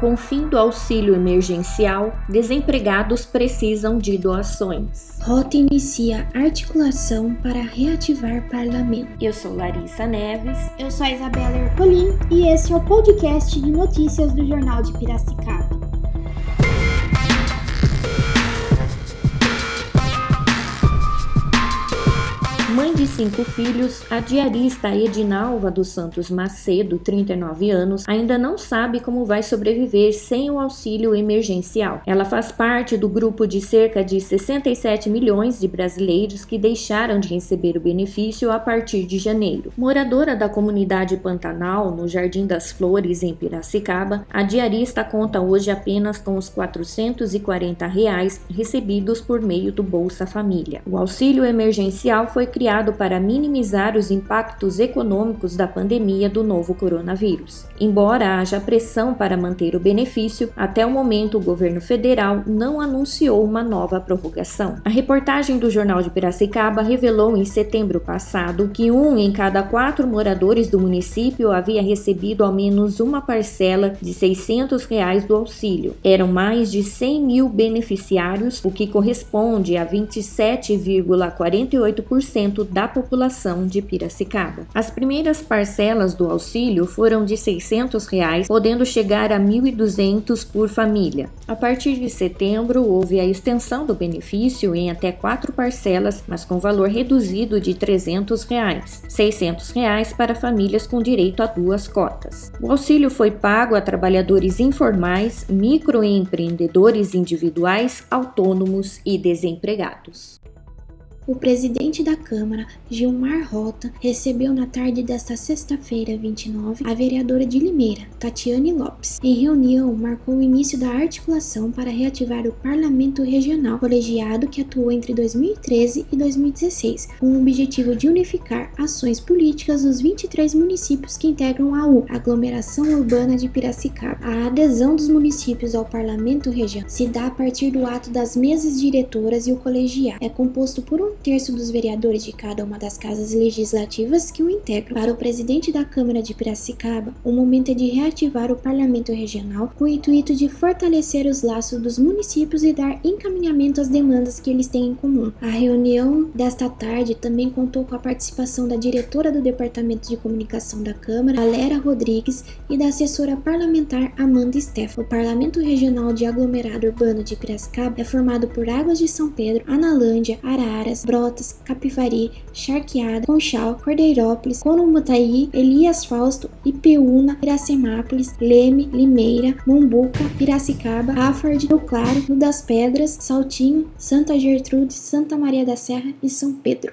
Com o fim do auxílio emergencial, desempregados precisam de doações. Rota inicia articulação para reativar parlamento. Eu sou Larissa Neves. Eu sou a Isabela Ercolim e esse é o podcast de notícias do Jornal de Piracicaba. Mãe de cinco filhos, a diarista Edinalva dos Santos Macedo, 39 anos, ainda não sabe como vai sobreviver sem o auxílio emergencial. Ela faz parte do grupo de cerca de 67 milhões de brasileiros que deixaram de receber o benefício a partir de janeiro. Moradora da comunidade Pantanal, no Jardim das Flores, em Piracicaba, a diarista conta hoje apenas com os 440 reais recebidos por meio do Bolsa Família. O auxílio emergencial foi criado criado para minimizar os impactos econômicos da pandemia do novo coronavírus. Embora haja pressão para manter o benefício, até o momento o governo federal não anunciou uma nova prorrogação. A reportagem do Jornal de Piracicaba revelou em setembro passado que um em cada quatro moradores do município havia recebido ao menos uma parcela de 600 reais do auxílio. Eram mais de 100 mil beneficiários, o que corresponde a 27,48% da população de Piracicaba. As primeiras parcelas do auxílio foram de 600 reais, podendo chegar a R$ 1.200 por família. A partir de setembro, houve a extensão do benefício em até quatro parcelas, mas com valor reduzido de 300 reais, 600 reais para famílias com direito a duas cotas. O auxílio foi pago a trabalhadores informais, microempreendedores individuais, autônomos e desempregados. O presidente da Câmara, Gilmar Rota, recebeu na tarde desta sexta-feira, 29, a vereadora de Limeira, Tatiane Lopes. Em reunião, marcou o início da articulação para reativar o Parlamento Regional colegiado que atuou entre 2013 e 2016, com o objetivo de unificar ações políticas dos 23 municípios que integram a U, Aglomeração Urbana de Piracicaba. A adesão dos municípios ao Parlamento Regional se dá a partir do ato das mesas diretoras e o colegiado. É composto por um terço dos vereadores de cada uma das casas legislativas que o integram. Para o presidente da Câmara de Piracicaba, o momento é de reativar o parlamento regional com o intuito de fortalecer os laços dos municípios e dar encaminhamento às demandas que eles têm em comum. A reunião desta tarde também contou com a participação da diretora do Departamento de Comunicação da Câmara, Valera Rodrigues, e da assessora parlamentar Amanda Steff. O Parlamento Regional de Aglomerado Urbano de Piracicaba é formado por Águas de São Pedro, Analândia, Araras, Brotas, Capivari, Charqueada, Conchal, Cordeirópolis, Conumutaí, Elias Fausto, Ipeúna, Iracemápolis, Leme, Limeira, Mombuca, Piracicaba, Afard, Rio Claro, Rio das Pedras, Saltinho, Santa Gertrude, Santa Maria da Serra e São Pedro.